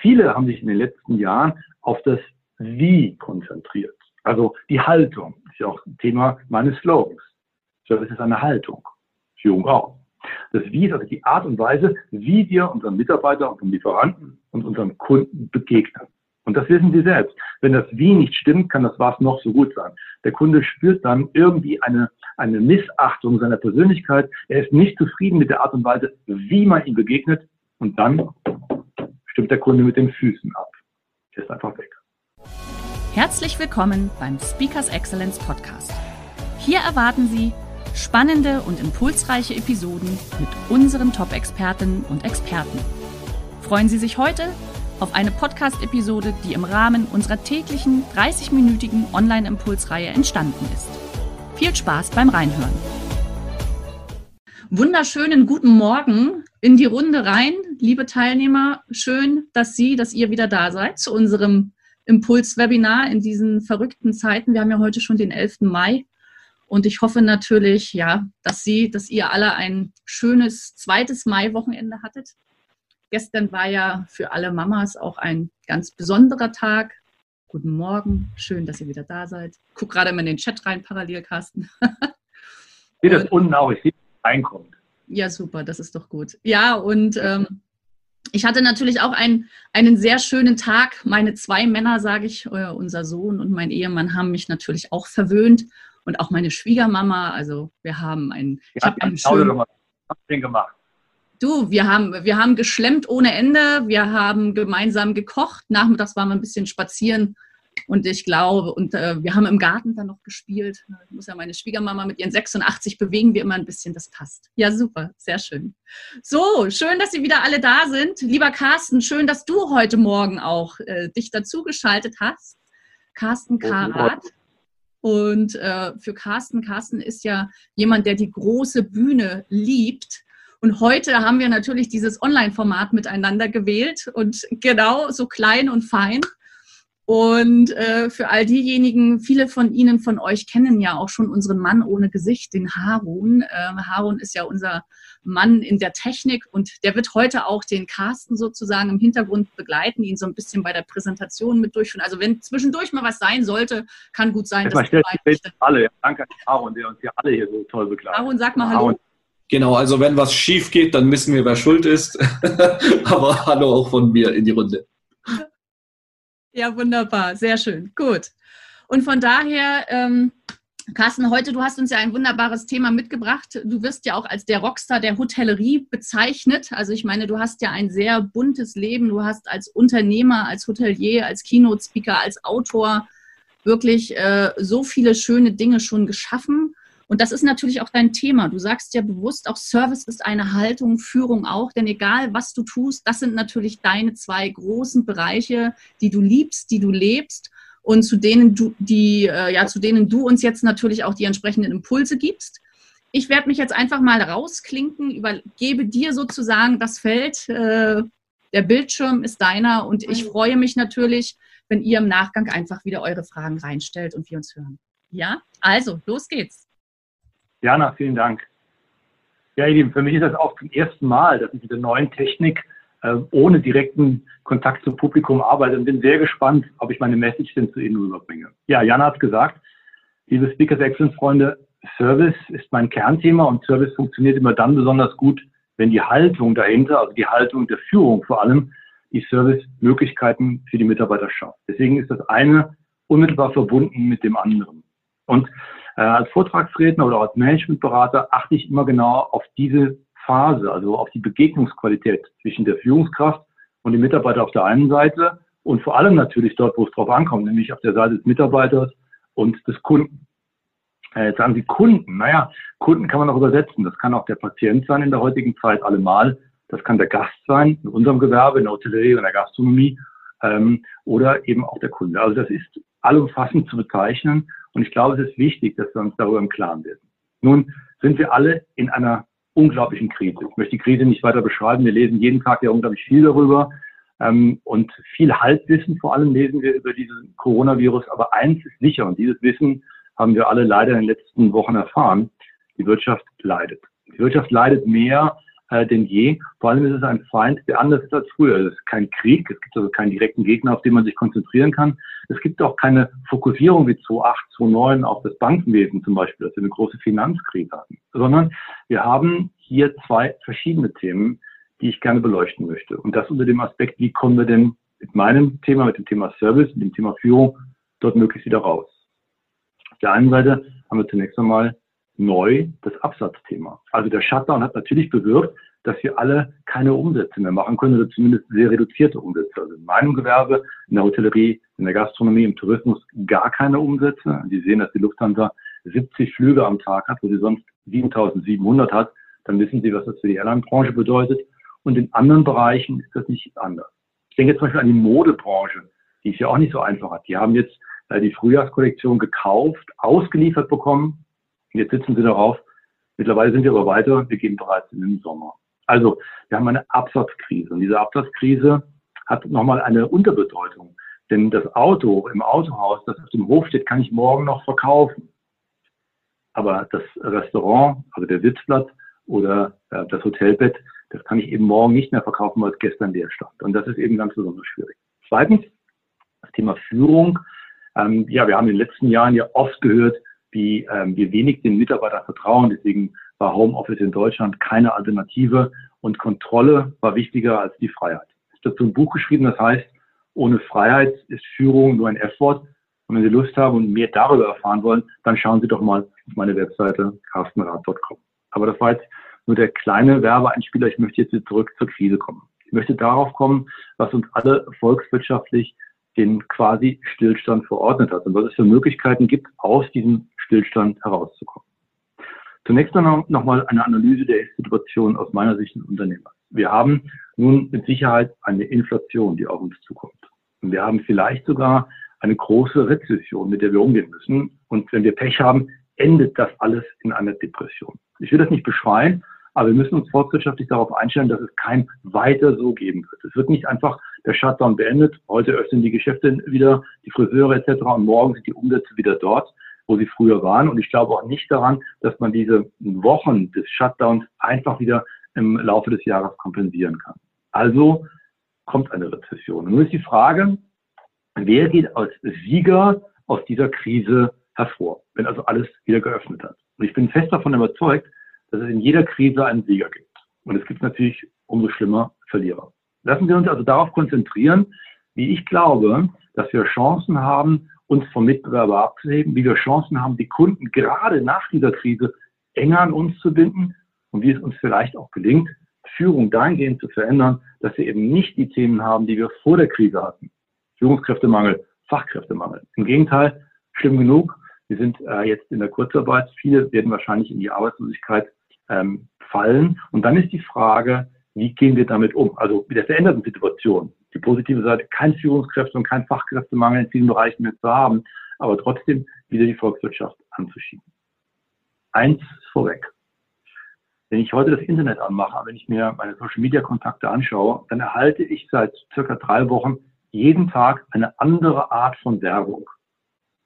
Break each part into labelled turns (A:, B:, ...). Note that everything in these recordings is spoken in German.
A: Viele haben sich in den letzten Jahren auf das Wie konzentriert. Also die Haltung ist ja auch Thema meines Slogans. Service ist eine Haltung. Führung auch. Das Wie ist also die Art und Weise, wie wir unseren Mitarbeitern, unseren Lieferanten und unseren Kunden begegnen. Und das wissen Sie selbst. Wenn das Wie nicht stimmt, kann das Was noch so gut sein. Der Kunde spürt dann irgendwie eine, eine Missachtung seiner Persönlichkeit. Er ist nicht zufrieden mit der Art und Weise, wie man ihm begegnet. Und dann stimmt der Kunde mit den Füßen ab. Er ist einfach weg.
B: Herzlich willkommen beim Speakers Excellence Podcast. Hier erwarten Sie spannende und impulsreiche Episoden mit unseren Top-Expertinnen und Experten. Freuen Sie sich heute auf eine Podcast-Episode, die im Rahmen unserer täglichen 30-minütigen Online-Impulsreihe entstanden ist. Viel Spaß beim Reinhören. Wunderschönen guten Morgen in die Runde rein, liebe Teilnehmer. Schön, dass Sie, dass ihr wieder da seid zu unserem Impuls-Webinar in diesen verrückten Zeiten. Wir haben ja heute schon den 11. Mai. Und ich hoffe natürlich, ja, dass Sie, dass ihr alle ein schönes zweites Mai-Wochenende hattet. Gestern war ja für alle Mamas auch ein ganz besonderer Tag. Guten Morgen, schön, dass ihr wieder da seid. Guck gerade mal in den Chat rein, parallel, Carsten.
A: Seht das unten auch, ich sehe, reinkommt.
B: Ja, super, das ist doch gut. Ja, und ähm, ich hatte natürlich auch einen, einen sehr schönen Tag. Meine zwei Männer, sage ich, äh, unser Sohn und mein Ehemann haben mich natürlich auch verwöhnt und auch meine Schwiegermama. Also wir haben einen,
A: ich habe einen schönen, gemacht.
B: Du, wir haben, wir haben geschlemmt ohne Ende, wir haben gemeinsam gekocht, nachmittags waren wir ein bisschen spazieren und ich glaube, und äh, wir haben im Garten dann noch gespielt. Ich muss ja meine Schwiegermama mit ihren 86 bewegen wir immer ein bisschen, das passt. Ja, super, sehr schön. So, schön, dass Sie wieder alle da sind. Lieber Carsten, schön, dass du heute Morgen auch äh, dich dazugeschaltet hast. Carsten Karat. Und äh, für Carsten, Carsten ist ja jemand, der die große Bühne liebt und heute haben wir natürlich dieses Online-Format miteinander gewählt und genau so klein und fein. Und äh, für all diejenigen, viele von Ihnen, von euch kennen ja auch schon unseren Mann ohne Gesicht, den Harun. Ähm, Harun ist ja unser Mann in der Technik und der wird heute auch den Carsten sozusagen im Hintergrund begleiten, ihn so ein bisschen bei der Präsentation mit durchführen. Also wenn zwischendurch mal was sein sollte, kann gut sein,
A: dass stellt alle. Danke an Harun, der uns hier alle hier so toll begleitet.
B: Harun, sag mal Hallo.
C: Genau, also wenn was schief geht, dann wissen wir, wer schuld ist. Aber hallo auch von mir in die Runde.
B: Ja, wunderbar, sehr schön, gut. Und von daher, ähm, Carsten, heute, du hast uns ja ein wunderbares Thema mitgebracht. Du wirst ja auch als der Rockstar der Hotellerie bezeichnet. Also ich meine, du hast ja ein sehr buntes Leben. Du hast als Unternehmer, als Hotelier, als Keynote-Speaker, als Autor wirklich äh, so viele schöne Dinge schon geschaffen. Und das ist natürlich auch dein Thema. Du sagst ja bewusst, auch Service ist eine Haltung, Führung auch, denn egal was du tust, das sind natürlich deine zwei großen Bereiche, die du liebst, die du lebst und zu denen du, die, äh, ja, zu denen du uns jetzt natürlich auch die entsprechenden Impulse gibst. Ich werde mich jetzt einfach mal rausklinken, übergebe dir sozusagen das Feld. Äh, der Bildschirm ist deiner und ich freue mich natürlich, wenn ihr im Nachgang einfach wieder eure Fragen reinstellt und wir uns hören. Ja, also los geht's.
A: Jana, vielen Dank. Ja, ihr Lieben, für mich ist das auch zum ersten Mal, dass ich mit der neuen Technik äh, ohne direkten Kontakt zum Publikum arbeite und bin sehr gespannt, ob ich meine Message denn zu Ihnen rüberbringe. Ja, Jana hat gesagt, liebe Speakers Excellence Freunde, Service ist mein Kernthema und Service funktioniert immer dann besonders gut, wenn die Haltung dahinter, also die Haltung der Führung vor allem, die Service-Möglichkeiten für die Mitarbeiter schafft. Deswegen ist das eine unmittelbar verbunden mit dem anderen. Und äh, als Vortragsredner oder als Managementberater achte ich immer genau auf diese Phase, also auf die Begegnungsqualität zwischen der Führungskraft und dem Mitarbeiter auf der einen Seite und vor allem natürlich dort, wo es drauf ankommt, nämlich auf der Seite des Mitarbeiters und des Kunden. Äh, jetzt sagen Sie Kunden. Naja, Kunden kann man auch übersetzen. Das kann auch der Patient sein in der heutigen Zeit allemal. Das kann der Gast sein, in unserem Gewerbe, in der Hotellerie und der Gastronomie, ähm, oder eben auch der Kunde. Also das ist allumfassend zu bezeichnen und ich glaube, es ist wichtig, dass wir uns darüber im Klaren werden. Nun sind wir alle in einer unglaublichen Krise. Ich möchte die Krise nicht weiter beschreiben. Wir lesen jeden Tag ja unglaublich viel darüber. Ähm, und viel Halbwissen vor allem lesen wir über diesen Coronavirus. Aber eins ist sicher, und dieses Wissen haben wir alle leider in den letzten Wochen erfahren, die Wirtschaft leidet. Die Wirtschaft leidet mehr äh, denn je. Vor allem ist es ein Feind, der anders ist als früher. Es ist kein Krieg, es gibt also keinen direkten Gegner, auf den man sich konzentrieren kann. Es gibt auch keine Fokussierung wie 2008, 2009 auf das Bankenwesen zum Beispiel, dass wir eine große Finanzkrise hatten, sondern wir haben hier zwei verschiedene Themen, die ich gerne beleuchten möchte. Und das unter dem Aspekt, wie kommen wir denn mit meinem Thema, mit dem Thema Service, mit dem Thema Führung dort möglichst wieder raus. Auf der einen Seite haben wir zunächst einmal neu das Absatzthema. Also der Shutdown hat natürlich bewirkt, dass wir alle keine Umsätze mehr machen können oder zumindest sehr reduzierte Umsätze. Also in meinem Gewerbe, in der Hotellerie, in der Gastronomie, im Tourismus gar keine Umsätze. Sie sehen, dass die Lufthansa 70 Flüge am Tag hat, wo sie sonst 7700 hat. Dann wissen Sie, was das für die Airline-Branche bedeutet. Und in anderen Bereichen ist das nicht anders. Ich denke jetzt zum Beispiel an die Modebranche, die es ja auch nicht so einfach hat. Die haben jetzt äh, die Frühjahrskollektion gekauft, ausgeliefert bekommen Jetzt sitzen sie darauf. Mittlerweile sind wir aber weiter. Wir gehen bereits in den Sommer. Also, wir haben eine Absatzkrise. Und diese Absatzkrise hat nochmal eine Unterbedeutung. Denn das Auto im Autohaus, das auf dem Hof steht, kann ich morgen noch verkaufen. Aber das Restaurant, also der Sitzplatz oder äh, das Hotelbett, das kann ich eben morgen nicht mehr verkaufen, weil es gestern leer stand. Und das ist eben ganz besonders schwierig. Zweitens, das Thema Führung. Ähm, ja, wir haben in den letzten Jahren ja oft gehört, wie ähm, wir wenig den Mitarbeitern vertrauen. Deswegen war Homeoffice in Deutschland keine Alternative und Kontrolle war wichtiger als die Freiheit. Ich habe dazu ein Buch geschrieben, das heißt, ohne Freiheit ist Führung nur ein F-Wort. Und wenn Sie Lust haben und mehr darüber erfahren wollen, dann schauen Sie doch mal auf meine Webseite carstenrad.com. Aber das war jetzt nur der kleine Werbeeinspieler. Ich möchte jetzt zurück zur Krise kommen. Ich möchte darauf kommen, was uns alle volkswirtschaftlich den quasi Stillstand verordnet hat und was es für Möglichkeiten gibt, aus diesem Stillstand herauszukommen. Zunächst noch, noch mal eine Analyse der Situation aus meiner Sicht des Unternehmers. Wir haben nun mit Sicherheit eine Inflation, die auf uns zukommt. Und wir haben vielleicht sogar eine große Rezession, mit der wir umgehen müssen. Und wenn wir Pech haben, endet das alles in einer Depression. Ich will das nicht beschreien, aber wir müssen uns volkswirtschaftlich darauf einstellen, dass es kein weiter so geben wird. Es wird nicht einfach der Shutdown beendet. Heute öffnen die Geschäfte wieder, die Friseure etc. und morgen sind die Umsätze wieder dort, wo sie früher waren. Und ich glaube auch nicht daran, dass man diese Wochen des Shutdowns einfach wieder im Laufe des Jahres kompensieren kann. Also kommt eine Rezession. Nun ist die Frage, wer geht als Sieger aus dieser Krise hervor, wenn also alles wieder geöffnet hat. Und ich bin fest davon überzeugt, dass es in jeder Krise einen Sieger gibt. Und es gibt natürlich umso schlimmer Verlierer. Lassen wir uns also darauf konzentrieren, wie ich glaube, dass wir Chancen haben, uns vom Mitbewerber abzuheben, wie wir Chancen haben, die Kunden gerade nach dieser Krise enger an uns zu binden und wie es uns vielleicht auch gelingt, Führung dahingehend zu verändern, dass wir eben nicht die Themen haben, die wir vor der Krise hatten. Führungskräftemangel, Fachkräftemangel. Im Gegenteil, schlimm genug. Wir sind äh, jetzt in der Kurzarbeit. Viele werden wahrscheinlich in die Arbeitslosigkeit ähm, fallen. Und dann ist die Frage, wie gehen wir damit um? Also mit der veränderten Situation. Die positive Seite, kein Führungskräfte und kein Fachkräftemangel in vielen Bereichen mehr zu haben, aber trotzdem wieder die Volkswirtschaft anzuschieben. Eins vorweg. Wenn ich heute das Internet anmache, wenn ich mir meine Social Media Kontakte anschaue, dann erhalte ich seit circa drei Wochen jeden Tag eine andere Art von Werbung.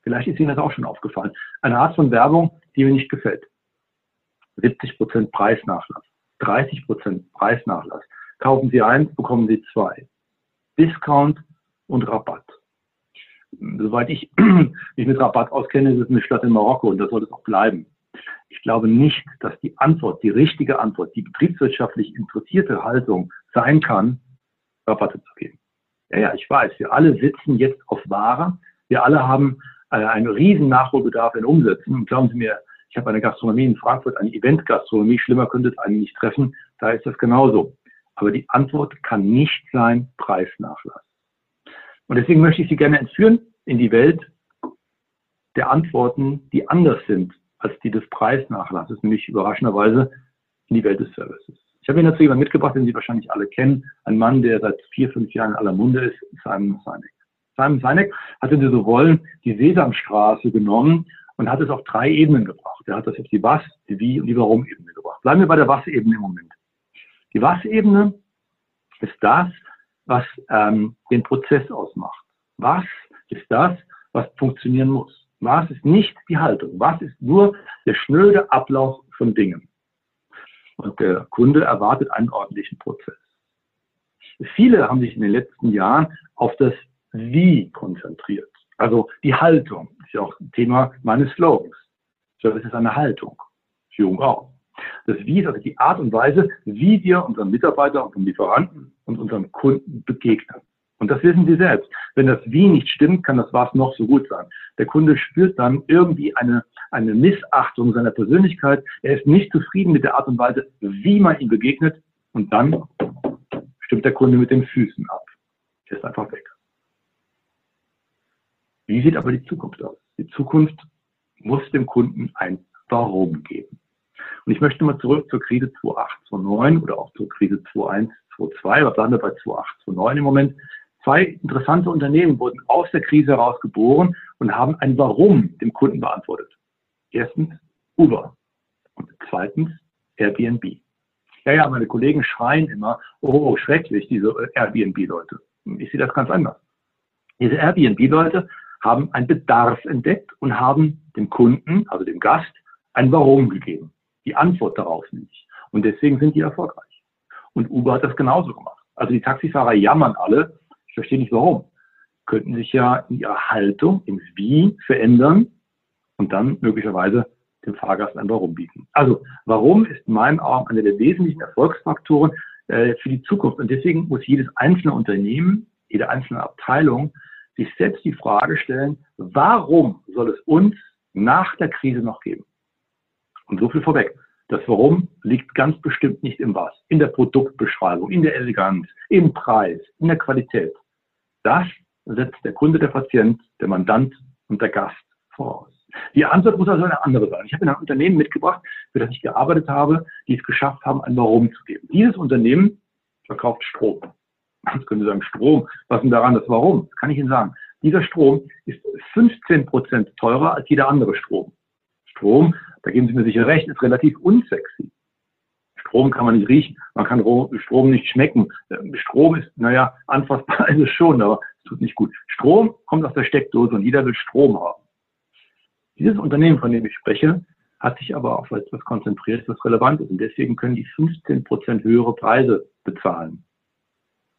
A: Vielleicht ist Ihnen das auch schon aufgefallen. Eine Art von Werbung, die mir nicht gefällt. 70 Prozent Preisnachlass, 30 Prozent Preisnachlass. Kaufen Sie eins, bekommen Sie zwei. Discount und Rabatt. Soweit ich mich mit Rabatt auskenne, ist es eine Stadt in Marokko und das soll es auch bleiben. Ich glaube nicht, dass die Antwort, die richtige Antwort, die betriebswirtschaftlich interessierte Haltung sein kann, Rabatte zu geben. Ja, ja, ich weiß, wir alle sitzen jetzt auf Ware. Wir alle haben äh, einen riesen Nachholbedarf in Umsätzen. Und glauben Sie mir, ich habe eine Gastronomie in Frankfurt, eine Eventgastronomie, schlimmer könnte es einen nicht treffen, da ist das genauso. Aber die Antwort kann nicht sein Preisnachlass. Und deswegen möchte ich Sie gerne entführen in die Welt der Antworten, die anders sind als die des Preisnachlasses, nämlich überraschenderweise in die Welt des Services. Ich habe Ihnen dazu jemanden mitgebracht, den Sie wahrscheinlich alle kennen. Ein Mann, der seit vier, fünf Jahren in aller Munde ist, Simon Sinek. Simon Sinek hat, wenn Sie so wollen, die Sesamstraße genommen und hat es auf drei Ebenen gebracht. Er hat das auf die Was, die Wie und die Warum-Ebene gebracht. Bleiben wir bei der Was-Ebene im Moment. Die Was-Ebene ist das, was ähm, den Prozess ausmacht. Was ist das, was funktionieren muss? Was ist nicht die Haltung? Was ist nur der schnöde Ablauf von Dingen? Und der Kunde erwartet einen ordentlichen Prozess. Viele haben sich in den letzten Jahren auf das Wie konzentriert. Also die Haltung ist ja auch Thema meines Slogans. Service ist eine Haltung. Führung auch. Das Wie ist also die Art und Weise, wie wir unseren Mitarbeitern, unseren Lieferanten und unseren Kunden begegnen. Und das wissen Sie selbst. Wenn das Wie nicht stimmt, kann das Was noch so gut sein. Der Kunde spürt dann irgendwie eine, eine Missachtung seiner Persönlichkeit. Er ist nicht zufrieden mit der Art und Weise, wie man ihm begegnet. Und dann stimmt der Kunde mit den Füßen ab. Er ist einfach weg. Wie sieht aber die Zukunft aus? Die Zukunft muss dem Kunden ein Warum geben. Und ich möchte mal zurück zur Krise 2008, 2009 oder auch zur Krise 2001, 2002, was sagen wir bei 2008, 2009 im Moment. Zwei interessante Unternehmen wurden aus der Krise heraus geboren und haben ein Warum dem Kunden beantwortet. Erstens Uber und zweitens Airbnb. Ja, ja, meine Kollegen schreien immer, oh, schrecklich, diese Airbnb-Leute. Ich sehe das ganz anders. Diese Airbnb-Leute haben einen Bedarf entdeckt und haben dem Kunden, also dem Gast, ein Warum gegeben. Die Antwort darauf nicht. Und deswegen sind die erfolgreich. Und Uber hat das genauso gemacht. Also die Taxifahrer jammern alle, ich verstehe nicht warum. Könnten sich ja in ihrer Haltung, ins Wie verändern und dann möglicherweise dem Fahrgast ein Warum bieten. Also warum ist in meinen Augen einer der wesentlichen Erfolgsfaktoren äh, für die Zukunft. Und deswegen muss jedes einzelne Unternehmen, jede einzelne Abteilung sich selbst die Frage stellen, warum soll es uns nach der Krise noch geben? Und so viel vorweg. Das Warum liegt ganz bestimmt nicht im Was, in der Produktbeschreibung, in der Eleganz, im Preis, in der Qualität. Das setzt der Kunde, der Patient, der Mandant und der Gast voraus. Die Antwort muss also eine andere sein. Ich habe in ein Unternehmen mitgebracht, für das ich gearbeitet habe, die es geschafft haben, ein Warum zu geben. Dieses Unternehmen verkauft Strom. Jetzt können Sie sagen, Strom, was ist denn daran das Warum? Das kann ich Ihnen sagen. Dieser Strom ist 15 Prozent teurer als jeder andere Strom. Strom, da geben Sie mir sicher recht, ist relativ unsexy. Strom kann man nicht riechen, man kann Strom nicht schmecken. Strom ist, naja, anfassbar ist es schon, aber es tut nicht gut. Strom kommt aus der Steckdose und jeder will Strom haben. Dieses Unternehmen, von dem ich spreche, hat sich aber auf etwas konzentriert, was relevant ist. Und deswegen können die 15 Prozent höhere Preise bezahlen.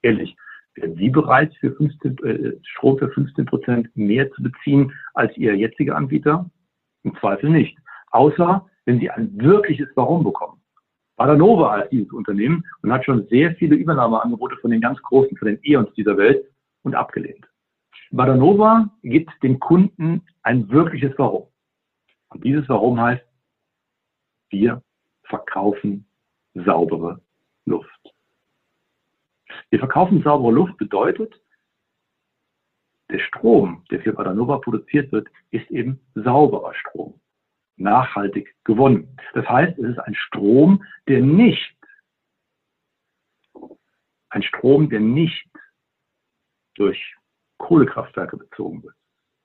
A: Ehrlich, wären Sie bereit, für 15, äh, Strom für 15 Prozent mehr zu beziehen als Ihr jetziger Anbieter? Im Zweifel nicht. Außer, wenn Sie ein wirkliches Warum bekommen. Badanova heißt dieses Unternehmen und hat schon sehr viele Übernahmeangebote von den ganz Großen, von den Eons dieser Welt und abgelehnt. Badanova gibt dem Kunden ein wirkliches Warum. Und dieses Warum heißt, wir verkaufen saubere Luft. Wir verkaufen saubere Luft bedeutet, der Strom, der für Badanova produziert wird, ist eben sauberer Strom, nachhaltig gewonnen. Das heißt, es ist ein Strom, der nicht, ein Strom, der nicht durch Kohlekraftwerke bezogen wird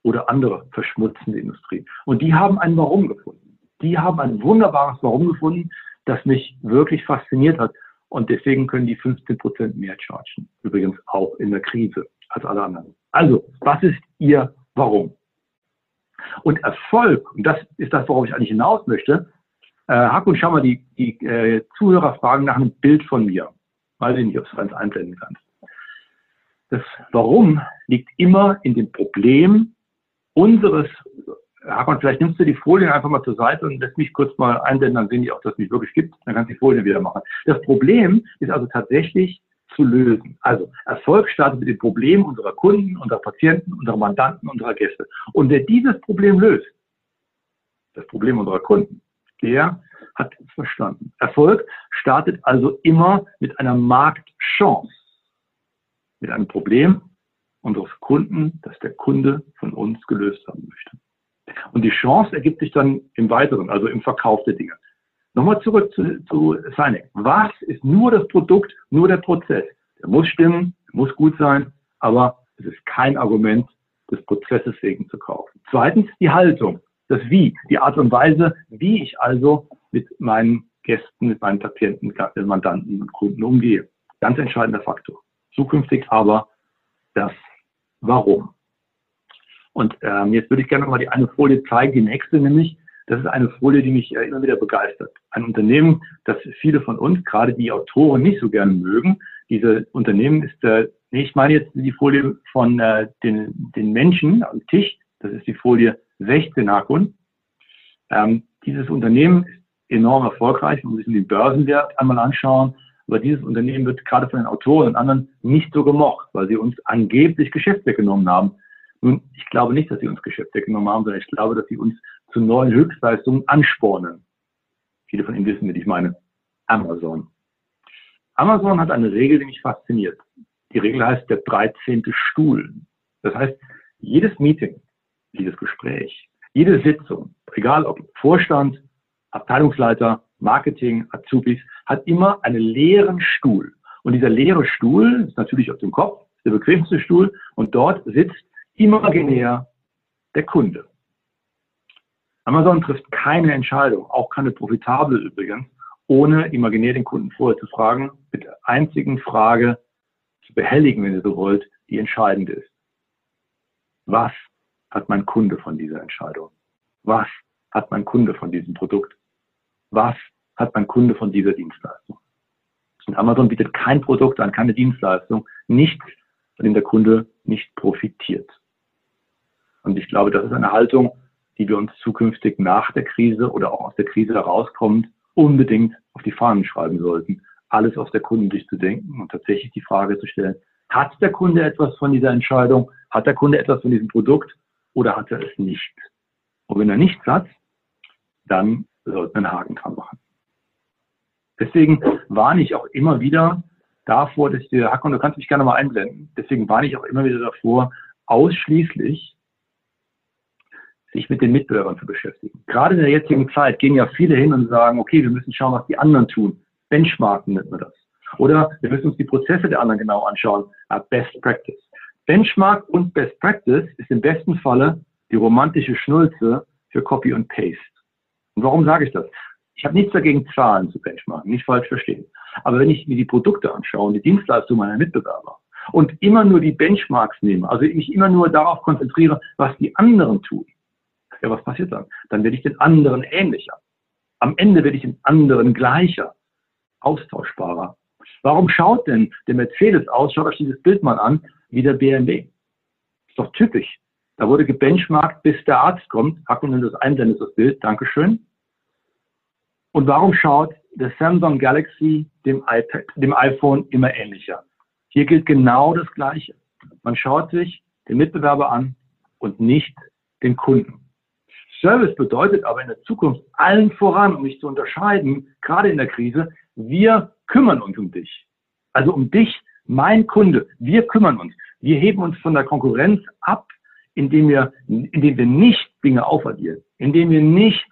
A: oder andere verschmutzende Industrie. Und die haben ein Warum gefunden. Die haben ein wunderbares Warum gefunden, das mich wirklich fasziniert hat. Und deswegen können die 15 Prozent mehr chargen. Übrigens auch in der Krise als alle anderen. Also, was ist Ihr Warum? Und Erfolg, und das ist das, worauf ich eigentlich hinaus möchte, äh, Hack und schau mal, die, die äh, Zuhörer fragen nach einem Bild von mir. Weiß ich nicht, ob du es einblenden kannst. Das Warum liegt immer in dem Problem unseres, Hackmann, vielleicht nimmst du die Folien einfach mal zur Seite und lässt mich kurz mal einblenden, dann sehen die auch, dass es mich wirklich gibt. Dann kannst du die Folien wieder machen. Das Problem ist also tatsächlich zu lösen. Also Erfolg startet mit dem Problem unserer Kunden, unserer Patienten, unserer Mandanten, unserer Gäste. Und wer dieses Problem löst, das Problem unserer Kunden, der hat es verstanden. Erfolg startet also immer mit einer Marktchance, mit einem Problem unseres Kunden, das der Kunde von uns gelöst haben möchte. Und die Chance ergibt sich dann im Weiteren, also im Verkauf der Dinge. nochmal zurück zu, zu Sinex. Was ist nur das Produkt, nur der Prozess? Der muss stimmen, muss gut sein, aber es ist kein Argument, des Prozesses wegen zu kaufen. Zweitens die Haltung, das Wie, die Art und Weise, wie ich also mit meinen Gästen, mit meinen Patienten, Mandanten und Kunden umgehe. Ganz entscheidender Faktor. Zukünftig aber das Warum. Und ähm, jetzt würde ich gerne noch mal die eine Folie zeigen, die nächste nämlich. Das ist eine Folie, die mich äh, immer wieder begeistert. Ein Unternehmen, das viele von uns, gerade die Autoren, nicht so gerne mögen. Diese Unternehmen ist, äh, nee, ich meine jetzt die Folie von äh, den, den Menschen am Tisch. Das ist die Folie 16 Hakun. Ähm, dieses Unternehmen ist enorm erfolgreich. Man muss sich den Börsenwert einmal anschauen. Aber dieses Unternehmen wird gerade von den Autoren und anderen nicht so gemocht, weil sie uns angeblich Geschäft weggenommen haben. Nun, ich glaube nicht, dass sie uns Geschäft weggenommen haben, sondern ich glaube, dass sie uns zu neuen Höchstleistungen anspornen. Viele von Ihnen wissen, wie ich meine. Amazon. Amazon hat eine Regel, die mich fasziniert. Die Regel heißt der 13. Stuhl. Das heißt, jedes Meeting, jedes Gespräch, jede Sitzung, egal ob Vorstand, Abteilungsleiter, Marketing, Azubis, hat immer einen leeren Stuhl. Und dieser leere Stuhl ist natürlich auf dem Kopf, der bequemste Stuhl, und dort sitzt imaginär der Kunde. Amazon trifft keine Entscheidung, auch keine profitable übrigens, ohne imaginär den Kunden vorher zu fragen, mit der einzigen Frage zu behelligen, wenn ihr so wollt, die entscheidend ist. Was hat mein Kunde von dieser Entscheidung? Was hat mein Kunde von diesem Produkt? Was hat mein Kunde von dieser Dienstleistung? Und Amazon bietet kein Produkt an, keine Dienstleistung, nichts, von dem der Kunde nicht profitiert. Und ich glaube, das ist eine Haltung, die wir uns zukünftig nach der Krise oder auch aus der Krise herauskommend unbedingt auf die Fahnen schreiben sollten, alles aus der Kundensicht zu denken und tatsächlich die Frage zu stellen, hat der Kunde etwas von dieser Entscheidung? Hat der Kunde etwas von diesem Produkt oder hat er es nicht? Und wenn er nichts hat, dann sollten wir einen Haken dran machen. Deswegen warne ich auch immer wieder davor, dass dir, Hackon, du kannst mich gerne mal einblenden, deswegen warne ich auch immer wieder davor, ausschließlich sich mit den Mitbewerbern zu beschäftigen. Gerade in der jetzigen Zeit gehen ja viele hin und sagen, okay, wir müssen schauen, was die anderen tun. Benchmarken nennt man das. Oder wir müssen uns die Prozesse der anderen genau anschauen. Best Practice. Benchmark und Best Practice ist im besten Falle die romantische Schnulze für Copy und Paste. Und warum sage ich das? Ich habe nichts dagegen, Zahlen zu benchmarken, nicht falsch verstehen. Aber wenn ich mir die Produkte anschaue und die Dienstleistungen meiner Mitbewerber und immer nur die Benchmarks nehme, also mich immer nur darauf konzentriere, was die anderen tun, ja, was passiert dann? Dann werde ich den anderen ähnlicher. Am Ende werde ich den anderen gleicher, austauschbarer. Warum schaut denn der Mercedes aus, schaut euch dieses Bild mal an, wie der BMW? Ist doch typisch. Da wurde gebenchmarkt, bis der Arzt kommt. Hacken das einblendet, das Bild. Dankeschön. Und warum schaut der Samsung Galaxy dem iPad, dem iPhone immer ähnlicher? Hier gilt genau das Gleiche. Man schaut sich den Mitbewerber an und nicht den Kunden. Service bedeutet aber in der Zukunft allen voran, um mich zu unterscheiden, gerade in der Krise, wir kümmern uns um dich. Also um dich, mein Kunde. Wir kümmern uns. Wir heben uns von der Konkurrenz ab, indem wir, indem wir nicht Dinge aufaddieren, indem wir nicht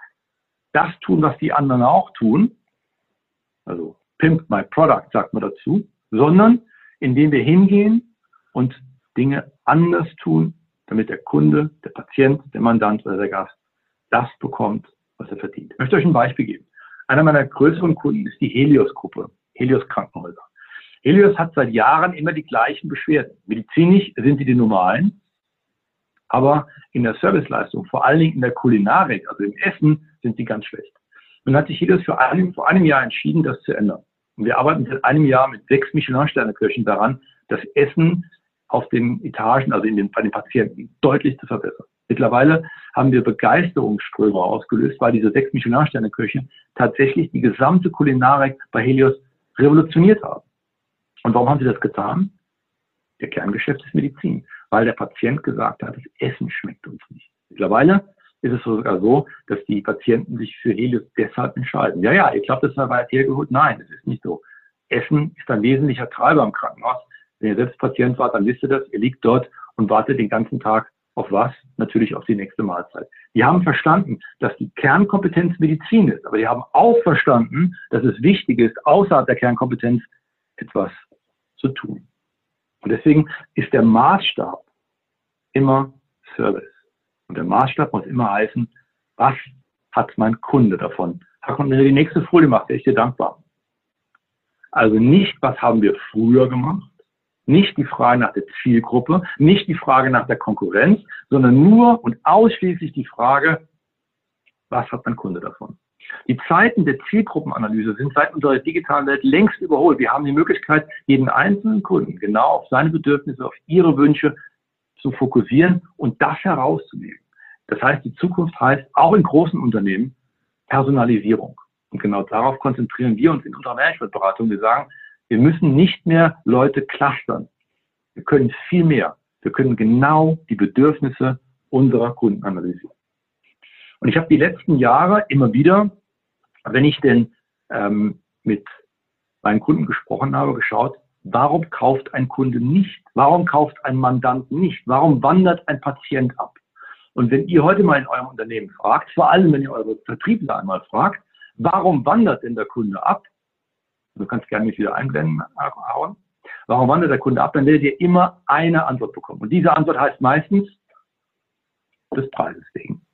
A: das tun, was die anderen auch tun. Also pimp my product, sagt man dazu, sondern indem wir hingehen und Dinge anders tun, damit der Kunde, der Patient, der Mandant oder der Gast das bekommt, was er verdient. Ich möchte euch ein Beispiel geben. Einer meiner größeren Kunden ist die Helios-Gruppe, Helios Krankenhäuser. Helios hat seit Jahren immer die gleichen Beschwerden. Medizinisch sind sie die normalen, aber in der Serviceleistung, vor allen Dingen in der Kulinarik, also im Essen, sind sie ganz schlecht. Nun hat sich Helios für einem, vor einem Jahr entschieden, das zu ändern. Und wir arbeiten seit einem Jahr mit sechs Michelin-Sterne-Köchen daran, das Essen auf den Etagen, also in den, bei den Patienten, deutlich zu verbessern. Mittlerweile haben wir Begeisterungsströme ausgelöst, weil diese sechs Michelin-Sterne-Köche tatsächlich die gesamte Kulinarik bei Helios revolutioniert haben. Und warum haben sie das getan? Der Kerngeschäft ist Medizin, weil der Patient gesagt hat, das Essen schmeckt uns nicht. Mittlerweile ist es sogar so, dass die Patienten sich für Helios deshalb entscheiden. Ja, ja, ihr glaubt, das ist weit hergeholt. Nein, das ist nicht so. Essen ist ein wesentlicher Treiber im Krankenhaus. Wenn ihr selbst Patient wart, dann wisst ihr das. Ihr liegt dort und wartet den ganzen Tag Auf was? Natürlich auf die nächste Mahlzeit. Die haben verstanden, dass die Kernkompetenz Medizin ist, aber die haben auch verstanden, dass es wichtig ist, außerhalb der Kernkompetenz etwas zu tun. Und deswegen ist der Maßstab immer Service. Und der Maßstab muss immer heißen, was hat mein Kunde davon? Hakon, wenn du die nächste Folie machst, wäre ich dir dankbar. Also nicht, was haben wir früher gemacht, nicht die Frage nach der Zielgruppe, nicht die Frage nach der Konkurrenz, sondern nur und ausschließlich die Frage, was hat mein Kunde davon? Die Zeiten der Zielgruppenanalyse sind seit unserer digitalen Welt längst überholt. Wir haben die Möglichkeit, jeden einzelnen Kunden genau auf seine Bedürfnisse, auf ihre Wünsche zu fokussieren und das herauszunehmen. Das heißt, die Zukunft heißt auch in großen Unternehmen Personalisierung. Und genau darauf konzentrieren wir uns in unserer Managementberatung. Wir sagen, wir müssen nicht mehr Leute clustern. Wir können viel mehr. Wir können genau die Bedürfnisse unserer Kunden analysieren. Und ich habe die letzten Jahre immer wieder, wenn ich denn ähm, mit meinen Kunden gesprochen habe, geschaut, warum kauft ein Kunde nicht? Warum kauft ein Mandant nicht? Warum wandert ein Patient ab? Und wenn ihr heute mal in eurem Unternehmen fragt, vor allem wenn ihr eure Vertriebler einmal fragt, warum wandert denn der Kunde ab? Du kannst gerne mich wieder einblenden, Aaron. Warum wandert der Kunde ab? Dann werdet ihr immer eine Antwort bekommen. Und diese Antwort heißt meistens des Preises wegen.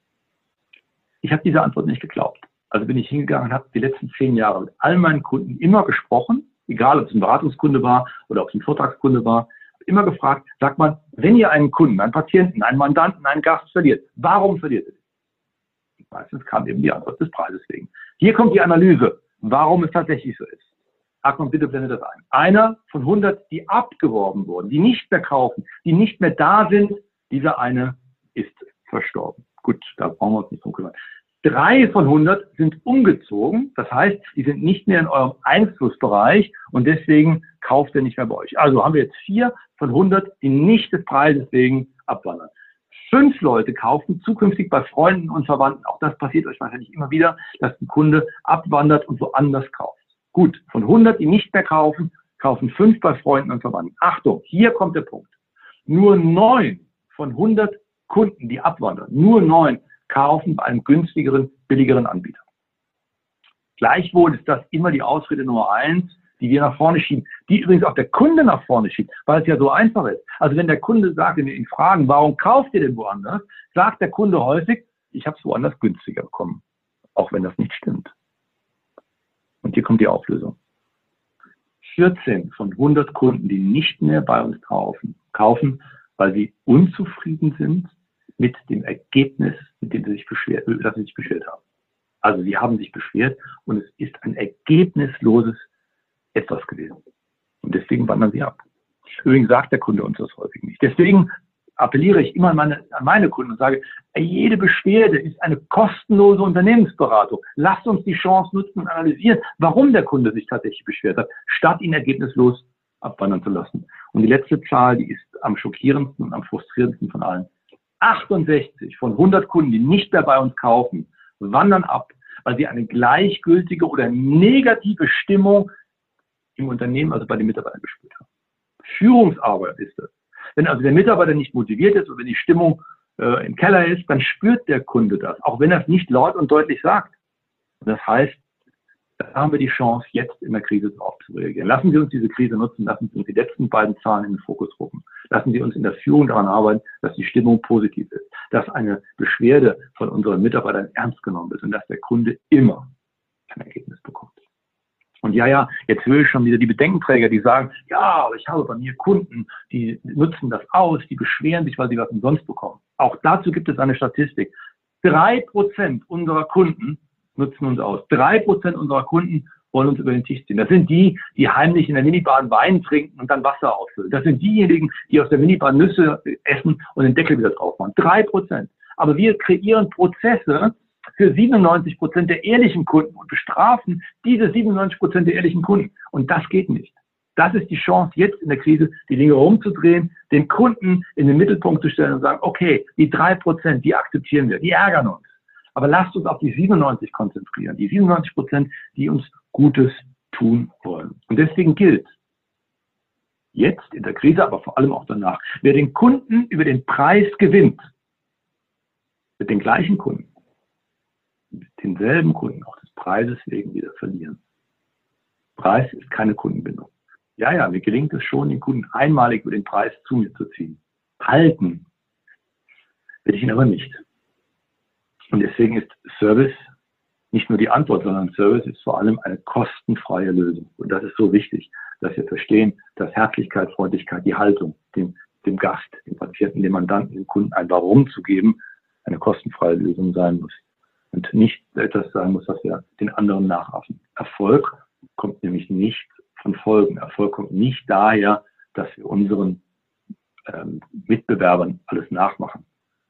A: Ich habe diese Antwort nicht geglaubt. Also bin ich hingegangen und habe die letzten zehn Jahre mit all meinen Kunden immer gesprochen, egal ob es ein Beratungskunde war oder ob es ein Vortragskunde war, immer gefragt, sagt man, wenn ihr einen Kunden, einen Patienten, einen Mandanten, einen Gast verliert, warum verliert ihr? Meistens kam eben die Antwort des Preises wegen. Hier kommt die Analyse, warum es tatsächlich so ist. Achtung, bitte blende das ein. Einer von 100, die abgeworben wurden, die nicht mehr kaufen, die nicht mehr da sind, dieser eine ist verstorben. Gut, da brauchen wir uns nicht drum kümmern. Drei von 100 sind umgezogen. Das heißt, die sind nicht mehr in eurem Einflussbereich und deswegen kauft er nicht mehr bei euch. Also haben wir jetzt vier von 100, die nicht des Preises wegen abwandern. Fünf Leute kaufen zukünftig bei Freunden und Verwandten. Auch das passiert euch wahrscheinlich immer wieder, dass ein Kunde abwandert und woanders kauft. Gut, von 100, die nicht mehr kaufen, kaufen fünf bei Freunden und Verwandten. Achtung, hier kommt der Punkt. Nur neun von 100 Kunden, die abwandern, nur neun kaufen bei einem günstigeren, billigeren Anbieter. Gleichwohl ist das immer die Ausrede Nummer eins, die wir nach vorne schieben, die übrigens auch der Kunde nach vorne schiebt, weil es ja so einfach ist. Also wenn der Kunde sagt, wenn wir ihn fragen, warum kauft ihr denn woanders, sagt der Kunde häufig, ich habe es woanders günstiger bekommen, auch wenn das nicht stimmt. Und hier kommt die Auflösung. 14 von 100 Kunden, die nicht mehr bei uns kaufen, kaufen, weil sie unzufrieden sind mit dem Ergebnis, mit dem sie sich beschwert, dass sie sich beschwert haben. Also sie haben sich beschwert und es ist ein ergebnisloses etwas gewesen. Und deswegen wandern sie ab. Übrigens sagt der Kunde uns das häufig nicht. Deswegen appelliere ich immer an meine, an meine Kunden und sage, jede Beschwerde ist eine kostenlose Unternehmensberatung. Lasst uns die Chance nutzen und analysieren, warum der Kunde sich tatsächlich beschwert hat, statt ihn ergebnislos abwandern zu lassen. Und die letzte Zahl, die ist am schockierendsten und am frustrierendsten von allen. 68 von 100 Kunden, die nicht mehr bei uns kaufen, wandern ab, weil sie eine gleichgültige oder negative Stimmung im Unternehmen, also bei den Mitarbeitern gespürt haben. Führungsarbeit ist das. Wenn also der Mitarbeiter nicht motiviert ist und wenn die Stimmung äh, im Keller ist, dann spürt der Kunde das, auch wenn er es nicht laut und deutlich sagt. Das heißt, da haben wir die Chance, jetzt in der Krise darauf zu reagieren. Lassen Sie uns diese Krise nutzen, lassen Sie uns die letzten beiden Zahlen in den Fokus rücken. Lassen Sie uns in der Führung daran arbeiten, dass die Stimmung positiv ist, dass eine Beschwerde von unseren Mitarbeitern ernst genommen wird und dass der Kunde immer ein Ergebnis bekommt. Und ja, ja, jetzt höre ich schon wieder die Bedenkenträger, die sagen, ja, aber ich habe bei mir Kunden, die nutzen das aus, die beschweren sich, weil sie was umsonst bekommen. Auch dazu gibt es eine Statistik. Drei Prozent unserer Kunden nutzen uns aus. Drei Prozent unserer Kunden wollen uns über den Tisch ziehen. Das sind die, die heimlich in der Minibahn Wein trinken und dann Wasser auffüllen. Das sind diejenigen, die aus der Minibahn Nüsse essen und den Deckel wieder drauf machen. Drei Prozent. Aber wir kreieren Prozesse für 97 Prozent der ehrlichen Kunden und bestrafen diese 97 Prozent der ehrlichen Kunden. Und das geht nicht. Das ist die Chance, jetzt in der Krise die Dinge rumzudrehen, den Kunden in den Mittelpunkt zu stellen und sagen, okay, die drei Prozent, die akzeptieren wir, die ärgern uns. Aber lasst uns auf die 97 konzentrieren, die 97 Prozent, die uns Gutes tun wollen. Und deswegen gilt, Jetzt in der Krise, aber vor allem auch danach. Wer den Kunden über den Preis gewinnt, wird den gleichen Kunden, denselben Kunden auch des Preises wegen wieder verlieren. Preis ist keine Kundenbindung. Ja, ja, mir gelingt es schon, den Kunden einmalig über den Preis zu mir zu ziehen. Halten will ich ihn aber nicht. Und deswegen ist Service nicht nur die Antwort, sondern Service ist vor allem eine kostenfreie Lösung. Und das ist so wichtig, dass wir verstehen, dass Herzlichkeit, Freundlichkeit, die Haltung, dem, dem Gast, dem Patienten, dem Mandanten, dem Kunden ein Warum zu geben, eine kostenfreie Lösung sein muss. Und nicht etwas sein muss, was wir den anderen nachaffen. Erfolg kommt nämlich nicht von Folgen. Erfolg kommt nicht daher, dass wir unseren ähm, Mitbewerbern alles nachmachen,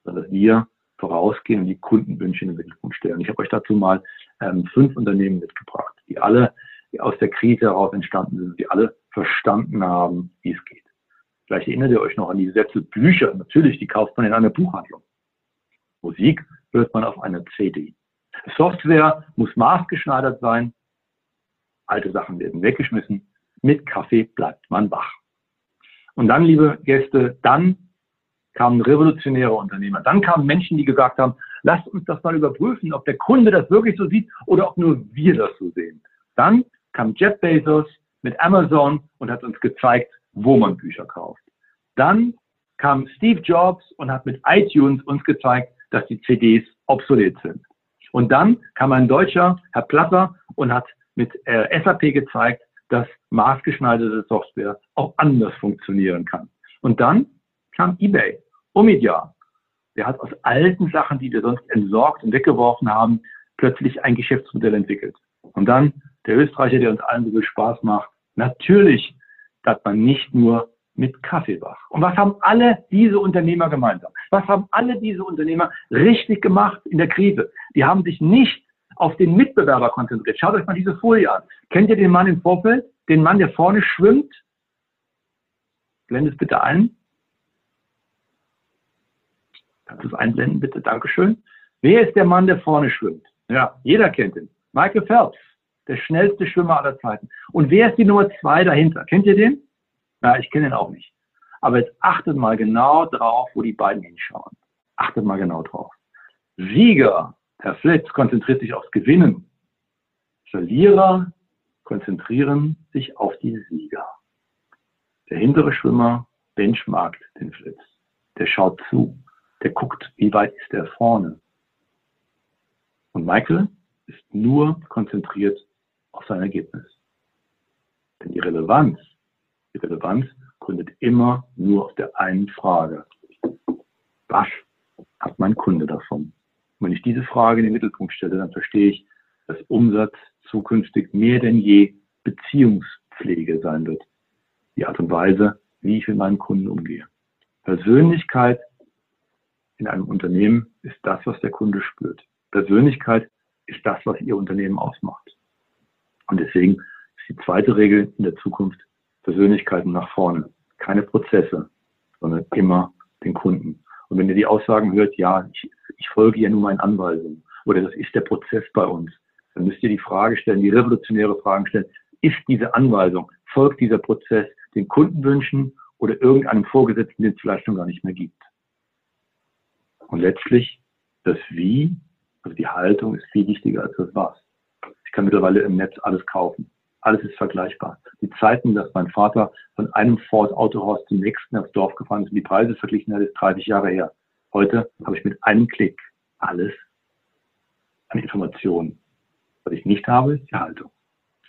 A: sondern dass wir vorausgehen und die Kundenwünsche in den Mittelpunkt stellen. Ich habe euch dazu mal ähm, fünf Unternehmen mitgebracht, die alle aus der Krise heraus entstanden sind, die alle verstanden haben, wie es geht. Vielleicht erinnert ihr euch noch an die Sätze Bücher. Natürlich, die kauft man in einer Buchhandlung. Musik hört man auf einer CD. Software muss maßgeschneidert sein. Alte Sachen werden weggeschmissen. Mit Kaffee bleibt man wach. Und dann, liebe Gäste, dann kamen revolutionäre Unternehmer. Dann kamen Menschen, die gesagt haben, lasst uns das mal überprüfen, ob der Kunde das wirklich so sieht oder ob nur wir das so sehen. Dann kam Jeff Bezos mit Amazon und hat uns gezeigt, wo man Bücher kauft. Dann kam Steve Jobs und hat mit iTunes uns gezeigt, dass die CDs obsolet sind. Und dann kam ein Deutscher, Herr Platter, und hat mit äh, SAP gezeigt, dass maßgeschneiderte Software auch anders funktionieren kann. Und dann kam eBay, Omidyar. Der hat aus alten Sachen, die wir sonst entsorgt und weggeworfen haben, plötzlich ein Geschäftsmodell entwickelt. Und dann der Österreicher, der uns allen so viel Spaß macht. Natürlich hat man nicht nur mit Kaffee wach. Und was haben alle diese Unternehmer gemeinsam? Was haben alle diese Unternehmer richtig gemacht in der Krise? Die haben sich nicht auf den Mitbewerber konzentriert. Schaut euch mal diese Folie an. Kennt ihr den Mann im Vorfeld? Den Mann, der vorne schwimmt? Blend es bitte ein. Kannst du es einblenden, bitte? Dankeschön. Wer ist der Mann, der vorne schwimmt? Ja, jeder kennt ihn. Michael Phelps, der schnellste Schwimmer aller Zeiten. Und wer ist die Nummer zwei dahinter? Kennt ihr den? Ja, ich kenne ihn auch nicht. Aber jetzt achtet mal genau drauf, wo die beiden hinschauen. Achtet mal genau drauf. Sieger, Herr Flitz, konzentriert sich aufs Gewinnen. Verlierer konzentrieren sich auf die Sieger. Der hintere Schwimmer benchmarkt den Flitz. Der schaut zu. Der guckt, wie weit ist der vorne. Und Michael ist nur konzentriert auf sein Ergebnis. Denn die Relevanz, die Relevanz gründet immer nur auf der einen Frage. Was hat mein Kunde davon? Und wenn ich diese Frage in den Mittelpunkt stelle, dann verstehe ich, dass Umsatz zukünftig mehr denn je Beziehungspflege sein wird. Die Art und Weise, wie ich mit meinen Kunden umgehe. Persönlichkeit in einem Unternehmen ist das, was der Kunde spürt. Persönlichkeit ist das, was Ihr Unternehmen ausmacht. Und deswegen ist die zweite Regel in der Zukunft Persönlichkeiten nach vorne. Keine Prozesse, sondern immer den Kunden. Und wenn ihr die Aussagen hört, ja, ich, ich folge ja nur meinen Anweisungen oder das ist der Prozess bei uns, dann müsst ihr die Frage stellen, die revolutionäre Fragen stellen, ist diese Anweisung, folgt dieser Prozess den Kundenwünschen oder irgendeinem Vorgesetzten, den es vielleicht schon gar nicht mehr gibt? Und letztlich das Wie also die Haltung ist viel wichtiger als das Was. Ich kann mittlerweile im Netz alles kaufen. Alles ist vergleichbar. Die Zeiten, dass mein Vater von einem Ford Autohaus zum nächsten aufs Dorf gefahren ist und die Preise verglichen hat, ist 30 Jahre her. Heute habe ich mit einem Klick alles an Informationen. Was ich nicht habe, ist die Haltung.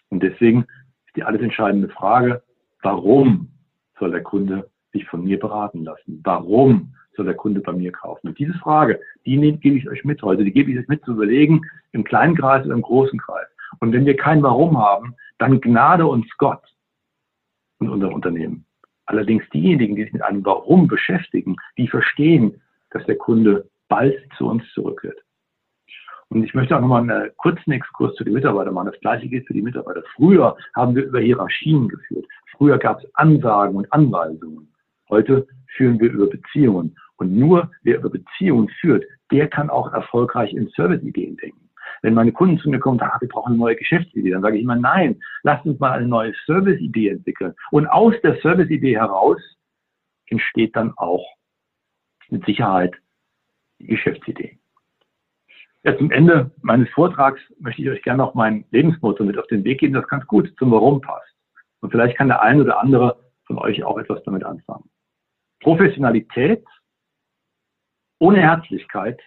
A: Und deswegen ist die alles entscheidende Frage, warum soll der Kunde sich von mir beraten lassen? Warum soll der Kunde bei mir kaufen? Und diese Frage, die gebe ich euch mit heute, die gebe ich euch mit zu überlegen, im kleinen Kreis oder im großen Kreis. Und wenn wir kein Warum haben, dann gnade uns Gott und unser Unternehmen. Allerdings diejenigen, die sich mit einem Warum beschäftigen, die verstehen, dass der Kunde bald zu uns zurückkehrt. Und ich möchte auch nochmal einen kurzen Exkurs zu den Mitarbeitern machen. Das gleiche gilt für die Mitarbeiter. Früher haben wir über Hierarchien geführt. Früher gab es Ansagen und Anweisungen. Heute führen wir über Beziehungen. Und nur wer über Beziehungen führt, der kann auch erfolgreich in Service-Ideen denken. Wenn meine Kunden zu mir kommen und sagen, ah, wir brauchen eine neue Geschäftsidee, dann sage ich immer, nein, lasst uns mal eine neue Serviceidee entwickeln. Und aus der Serviceidee heraus entsteht dann auch mit Sicherheit die Geschäftsidee. Ja, zum Ende meines Vortrags möchte ich euch gerne noch mein Lebensmotto mit auf den Weg geben, das ganz gut zum Warum passt. Und vielleicht kann der eine oder andere von euch auch etwas damit anfangen. Professionalität ohne Herzlichkeit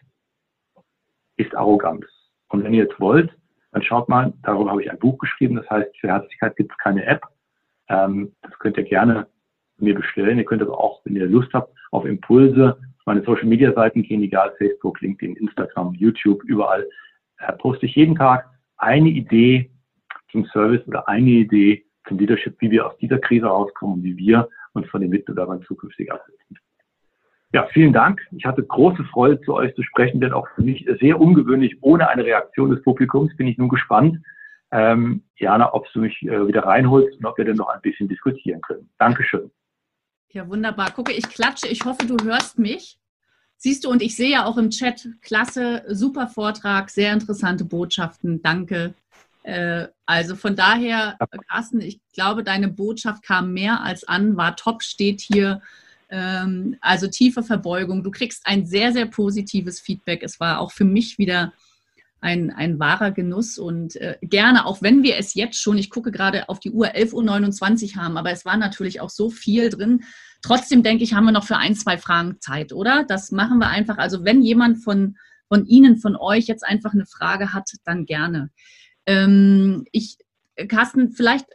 A: ist Arroganz. Und wenn ihr jetzt wollt, dann schaut mal, darüber habe ich ein Buch geschrieben, das heißt, für Herzlichkeit gibt es keine App. Ähm, das könnt ihr gerne mir bestellen. Ihr könnt aber auch, wenn ihr Lust habt, auf Impulse meine Social Media Seiten gehen, egal Facebook, LinkedIn, Instagram, YouTube, überall, äh, poste ich jeden Tag eine Idee zum Service oder eine Idee zum Leadership, wie wir aus dieser Krise rauskommen wie wir uns von den Mitbewerbern zukünftig absetzen. Ja, vielen Dank. Ich hatte große Freude, zu euch zu sprechen, denn auch für mich sehr ungewöhnlich, ohne eine Reaktion des Publikums. Bin ich nun gespannt, ähm, Jana, ob du mich äh, wieder reinholst und ob wir denn noch ein bisschen diskutieren können. Dankeschön.
B: Ja, wunderbar. Gucke, ich klatsche. Ich hoffe, du hörst mich. Siehst du, und ich sehe ja auch im Chat, klasse, super Vortrag, sehr interessante Botschaften. Danke. Äh, also von daher, Carsten, ich glaube, deine Botschaft kam mehr als an, war top, steht hier. Ähm, also tiefe Verbeugung. Du kriegst ein sehr, sehr positives Feedback. Es war auch für mich wieder ein, ein wahrer Genuss und äh, gerne, auch wenn wir es jetzt schon, ich gucke gerade auf die Uhr, 11.29 Uhr haben, aber es war natürlich auch so viel drin. Trotzdem denke ich, haben wir noch für ein, zwei Fragen Zeit, oder? Das machen wir einfach. Also wenn jemand von, von Ihnen, von euch jetzt einfach eine Frage hat, dann gerne. Ähm, ich, Carsten, vielleicht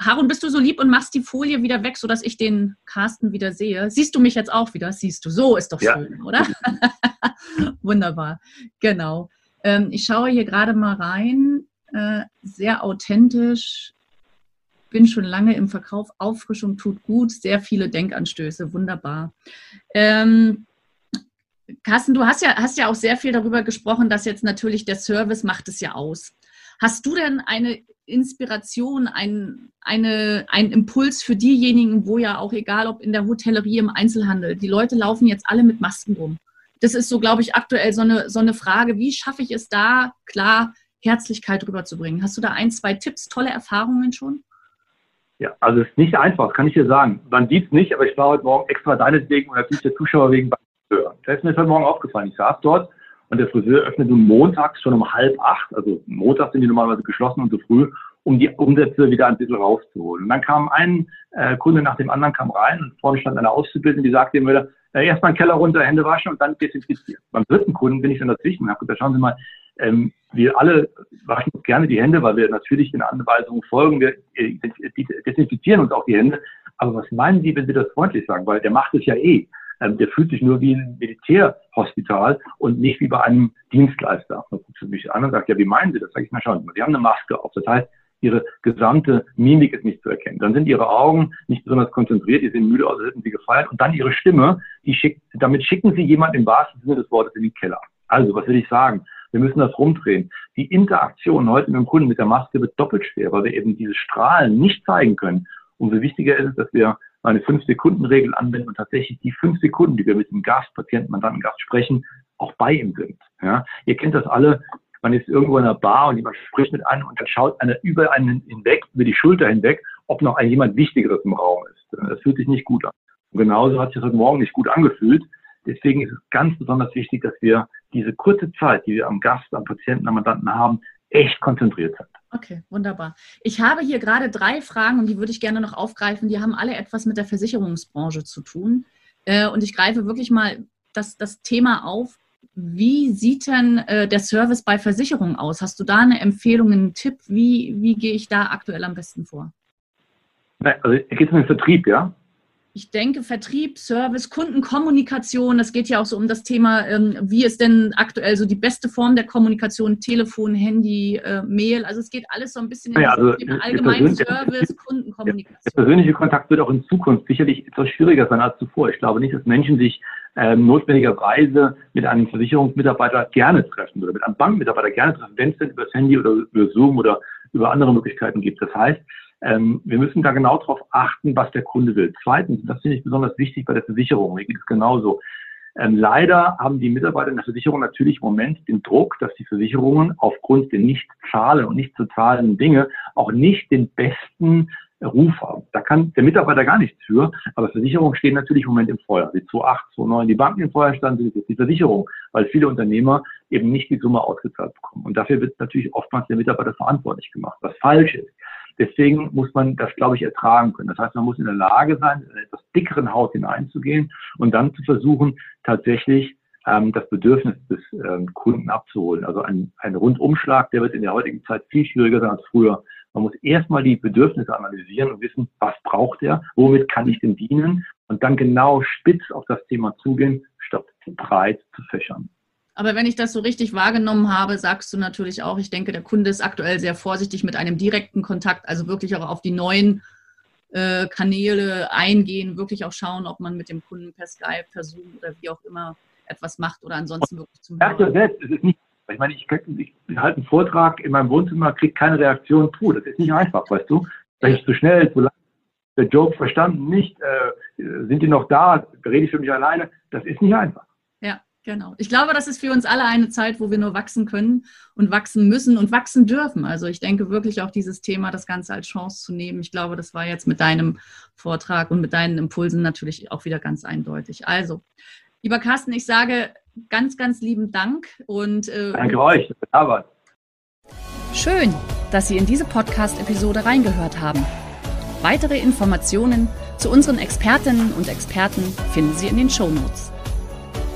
B: Harun, bist du so lieb und machst die Folie wieder weg, sodass ich den Carsten wieder sehe? Siehst du mich jetzt auch wieder? Siehst du. So ist doch ja. schön, oder? Wunderbar. Genau. Ähm, ich schaue hier gerade mal rein. Äh, sehr authentisch. Bin schon lange im Verkauf. Auffrischung tut gut. Sehr viele Denkanstöße. Wunderbar. Ähm, Carsten, du hast ja, hast ja auch sehr viel darüber gesprochen, dass jetzt natürlich der Service macht es ja aus. Hast du denn eine Inspiration, ein, eine, einen Impuls für diejenigen, wo ja auch egal, ob in der Hotellerie, im Einzelhandel, die Leute laufen jetzt alle mit Masken rum das ist so, glaube ich, aktuell so eine, so eine Frage, wie schaffe ich es da, klar, Herzlichkeit rüberzubringen? Hast du da ein, zwei Tipps, tolle Erfahrungen schon?
A: Ja, also es ist nicht einfach, kann ich dir sagen. Man sieht es nicht, aber ich war heute Morgen extra deinetwegen und natürlich der Zuschauer wegen beim Friseur. Da ist mir heute Morgen aufgefallen. Ich saß dort und der Friseur öffnet nun montags schon um halb acht, also montags sind die normalerweise geschlossen und so früh, um die Umsätze wieder ein bisschen rauszuholen. Und dann kam ein äh, Kunde nach dem anderen kam rein und vorne stand eine Auszubildende, die sagte ihm wieder, äh, erstmal Keller runter, Hände waschen und dann desinfizieren. Beim dritten Kunden bin ich dann dazwischen und habe gesagt, schauen Sie mal, ähm, wir alle waschen uns gerne die Hände, weil wir natürlich den Anweisungen folgen. Wir äh, desinfizieren uns auch die Hände. Aber was meinen Sie, wenn Sie das freundlich sagen? Weil der macht es ja eh. Ähm, der fühlt sich nur wie ein Militärhospital und nicht wie bei einem Dienstleister. Und dann guckt sie mich an und sagt, ja, wie meinen Sie das? Sag ich, na schauen Sie mal, Sie haben eine Maske auf. Das heißt, ihre gesamte Mimik ist nicht zu erkennen. Dann sind ihre Augen nicht besonders konzentriert, die sehen müde aus, als hätten sie gefeiert. Und dann ihre Stimme, die schickt, damit schicken sie jemanden im wahrsten Sinne des Wortes in den Keller. Also, was will ich sagen? Wir müssen das rumdrehen. Die Interaktion heute mit dem Kunden mit der Maske wird doppelt schwer, weil wir eben diese Strahlen nicht zeigen können. Umso wichtiger ist es, dass wir eine Fünf-Sekunden-Regel anwenden und tatsächlich die fünf Sekunden, die wir mit dem Gast, Patienten, Mandanten, Gast sprechen, auch bei ihm sind. Ja? Ihr kennt das alle, man ist irgendwo in einer Bar und jemand spricht mit einem und dann schaut einer über einen hinweg, über die Schulter hinweg, ob noch ein jemand Wichtigeres im Raum ist. Das fühlt sich nicht gut an. Und genauso hat sich das heute Morgen nicht gut angefühlt. Deswegen ist es ganz besonders wichtig, dass wir diese kurze Zeit, die wir am Gast, am Patienten, am Mandanten haben, echt konzentriert sind.
B: Okay, wunderbar. Ich habe hier gerade drei Fragen und die würde ich gerne noch aufgreifen. Die haben alle etwas mit der Versicherungsbranche zu tun. Äh, und ich greife wirklich mal das, das Thema auf. Wie sieht denn äh, der Service bei Versicherungen aus? Hast du da eine Empfehlung, einen Tipp? Wie, wie gehe ich da aktuell am besten vor?
A: Also geht es um den Vertrieb, ja?
B: Ich denke, Vertrieb, Service, Kundenkommunikation, das geht ja auch so um das Thema, ähm, wie ist denn aktuell so die beste Form der Kommunikation, Telefon, Handy, äh, Mail, also es geht alles so ein bisschen
A: in ja, also
B: allgemeinen Service,
A: Kundenkommunikation. Der persönliche Kontakt wird auch in Zukunft sicherlich etwas schwieriger sein als zuvor. Ich glaube nicht, dass Menschen sich ähm, notwendigerweise mit einem Versicherungsmitarbeiter gerne treffen oder mit einem Bankmitarbeiter gerne treffen, wenn es denn über das Handy oder über Zoom oder über andere Möglichkeiten gibt. Das heißt, ähm, wir müssen da genau darauf achten, was der Kunde will. Zweitens, das finde ich besonders wichtig bei der Versicherung, mir geht es genauso. Ähm, leider haben die Mitarbeiter in der Versicherung natürlich im Moment den Druck, dass die Versicherungen aufgrund der nicht zahlen und nicht zu zahlenden Dinge auch nicht den besten Ruf haben. Da kann der Mitarbeiter gar nichts für, aber Versicherungen stehen natürlich im Moment im Feuer. Wie 2008, 2009 die Banken im Feuer standen, sind jetzt die Versicherung, weil viele Unternehmer eben nicht die Summe ausgezahlt bekommen. Und dafür wird natürlich oftmals der Mitarbeiter verantwortlich gemacht, was falsch ist. Deswegen muss man das, glaube ich, ertragen können. Das heißt, man muss in der Lage sein, in etwas dickeren Haut hineinzugehen und dann zu versuchen, tatsächlich ähm, das Bedürfnis des ähm, Kunden abzuholen. Also ein, ein Rundumschlag, der wird in der heutigen Zeit viel schwieriger sein als früher. Man muss erstmal die Bedürfnisse analysieren und wissen, was braucht er, womit kann ich denn dienen und dann genau spitz auf das Thema zugehen, statt breit zu fächern.
B: Aber wenn ich das so richtig wahrgenommen habe, sagst du natürlich auch, ich denke, der Kunde ist aktuell sehr vorsichtig mit einem direkten Kontakt, also wirklich auch auf die neuen äh, Kanäle eingehen, wirklich auch schauen, ob man mit dem Kunden per Skype, per Zoom oder wie auch immer etwas macht oder ansonsten wirklich zum
A: Merkt ihr selbst, es ist nicht, ich meine, ich, ich, ich halte einen Vortrag in meinem Wohnzimmer, kriege keine Reaktion, puh, das ist nicht einfach, weißt du? Das ist zu schnell, zu lang, der Joke verstanden, nicht, äh, sind die noch da, rede ich für mich alleine, das ist nicht einfach.
B: Ja, Genau. Ich glaube, das ist für uns alle eine Zeit, wo wir nur wachsen können und wachsen müssen und wachsen dürfen. Also ich denke wirklich auch dieses Thema, das Ganze als Chance zu nehmen. Ich glaube, das war jetzt mit deinem Vortrag und mit deinen Impulsen natürlich auch wieder ganz eindeutig. Also, lieber Carsten, ich sage ganz, ganz lieben Dank und
A: äh, danke euch. Aber.
B: Schön, dass Sie in diese Podcast-Episode reingehört haben. Weitere Informationen zu unseren Expertinnen und Experten finden Sie in den Show Notes.